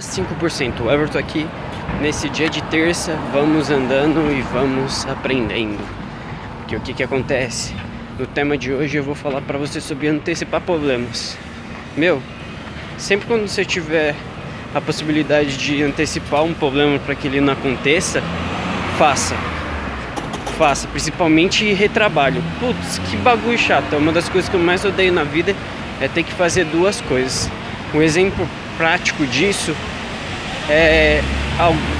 5%. O Everton aqui nesse dia de terça, vamos andando e vamos aprendendo. Porque o que que acontece? No tema de hoje eu vou falar para você sobre antecipar problemas. Meu, sempre quando você tiver a possibilidade de antecipar um problema para que ele não aconteça, faça. Faça, principalmente retrabalho. Putz, que bagulho chato. Uma das coisas que eu mais odeio na vida é ter que fazer duas coisas. Um exemplo prático disso é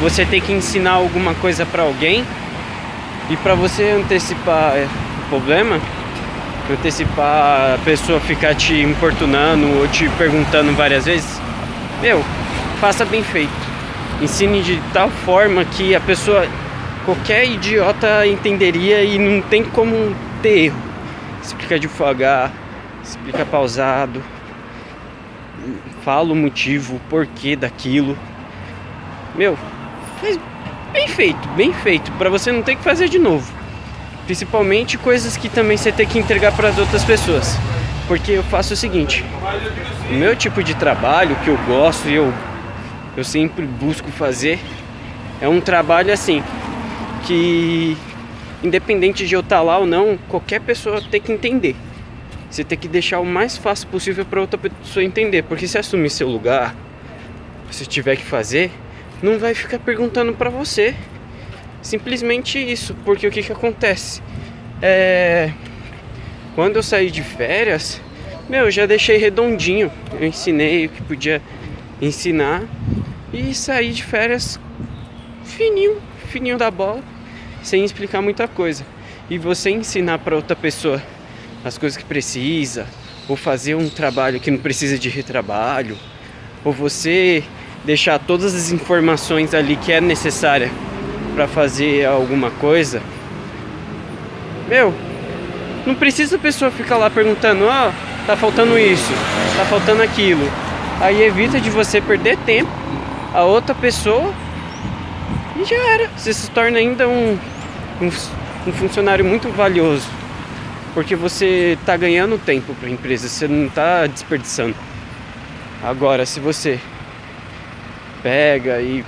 você ter que ensinar alguma coisa para alguém e para você antecipar o problema, antecipar a pessoa ficar te importunando ou te perguntando várias vezes, meu, faça bem feito. Ensine de tal forma que a pessoa, qualquer idiota entenderia e não tem como ter erro. Explica devagar, explica pausado, fala o motivo, o porquê daquilo. Meu, faz bem feito, bem feito, para você não ter que fazer de novo. Principalmente coisas que também você tem que entregar para as outras pessoas. Porque eu faço o seguinte, o meu tipo de trabalho que eu gosto e eu eu sempre busco fazer é um trabalho assim que independente de eu estar lá ou não, qualquer pessoa tem que entender. Você tem que deixar o mais fácil possível para outra pessoa entender, porque se assumir seu lugar, se tiver que fazer, não vai ficar perguntando para você. Simplesmente isso, porque o que que acontece? É... Quando eu saí de férias, meu, eu já deixei redondinho. Eu ensinei o que podia ensinar e saí de férias fininho, fininho da bola, sem explicar muita coisa. E você ensinar para outra pessoa as coisas que precisa, ou fazer um trabalho que não precisa de retrabalho, ou você deixar todas as informações ali que é necessária para fazer alguma coisa. Meu, não precisa a pessoa ficar lá perguntando, ó, oh, tá faltando isso, tá faltando aquilo. Aí evita de você perder tempo a outra pessoa e já era. Você se torna ainda um, um, um funcionário muito valioso porque você está ganhando tempo para a empresa, você não está desperdiçando. Agora, se você pega e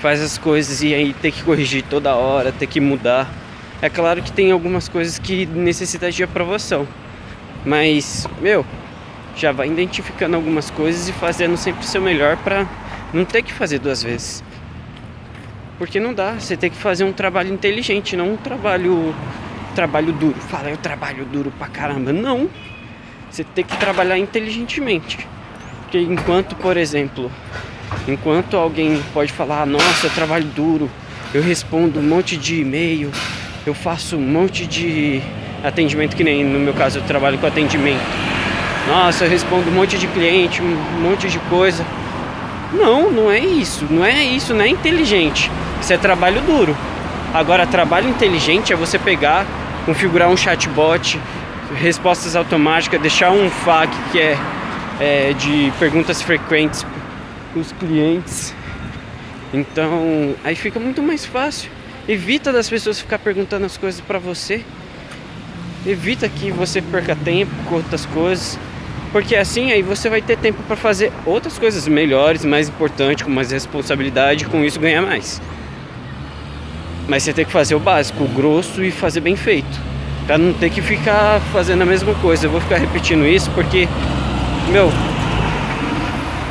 faz as coisas e aí tem que corrigir toda hora, tem que mudar, é claro que tem algumas coisas que necessitam de aprovação, mas meu, já vai identificando algumas coisas e fazendo sempre o seu melhor para não ter que fazer duas vezes. Porque não dá, você tem que fazer um trabalho inteligente, não um trabalho trabalho duro. Fala, eu trabalho duro pra caramba. Não. Você tem que trabalhar inteligentemente. Porque enquanto, por exemplo, enquanto alguém pode falar, nossa, eu trabalho duro, eu respondo um monte de e-mail, eu faço um monte de atendimento, que nem no meu caso eu trabalho com atendimento. Nossa, eu respondo um monte de cliente, um monte de coisa. Não, não é isso, não é isso, não é inteligente. Isso é trabalho duro. Agora, trabalho inteligente é você pegar, configurar um chatbot, respostas automáticas, deixar um FAQ que é, é de perguntas frequentes para os clientes. Então, aí fica muito mais fácil. Evita das pessoas ficar perguntando as coisas para você. Evita que você perca tempo com outras coisas. Porque assim aí você vai ter tempo para fazer outras coisas melhores, mais importantes, com mais responsabilidade, e com isso ganhar mais. Mas você tem que fazer o básico, o grosso e fazer bem feito. Pra não ter que ficar fazendo a mesma coisa. Eu vou ficar repetindo isso porque, meu,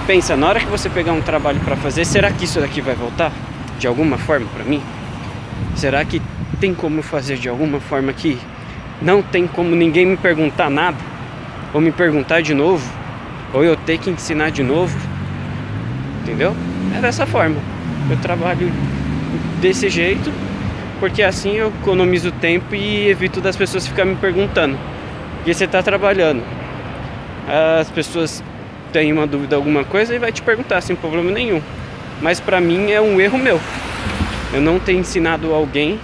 pensa, na hora que você pegar um trabalho para fazer, será que isso daqui vai voltar de alguma forma para mim? Será que tem como fazer de alguma forma que não tem como ninguém me perguntar nada? Ou me perguntar de novo? Ou eu ter que ensinar de novo? Entendeu? É dessa forma. Eu trabalho desse jeito, porque assim eu economizo tempo e evito das pessoas ficarem me perguntando. Porque você está trabalhando. As pessoas têm uma dúvida alguma coisa e vai te perguntar sem problema nenhum. Mas para mim é um erro meu. Eu não tenho ensinado alguém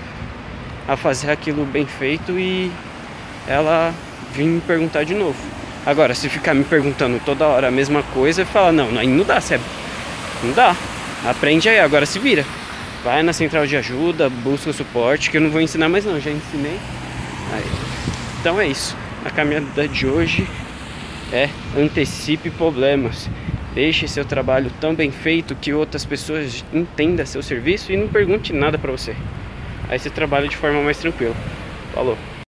a fazer aquilo bem feito e ela vir me perguntar de novo. Agora, se ficar me perguntando toda hora a mesma coisa, fala, não, aí não dá, Seb. Não dá. Aprende aí, agora se vira. Vai na central de ajuda, busca suporte, que eu não vou ensinar mais não, já ensinei. Aí. Então é isso. A caminhada de hoje é antecipe problemas. Deixe seu trabalho tão bem feito que outras pessoas entendam seu serviço e não pergunte nada para você. Aí você trabalha de forma mais tranquila. Falou.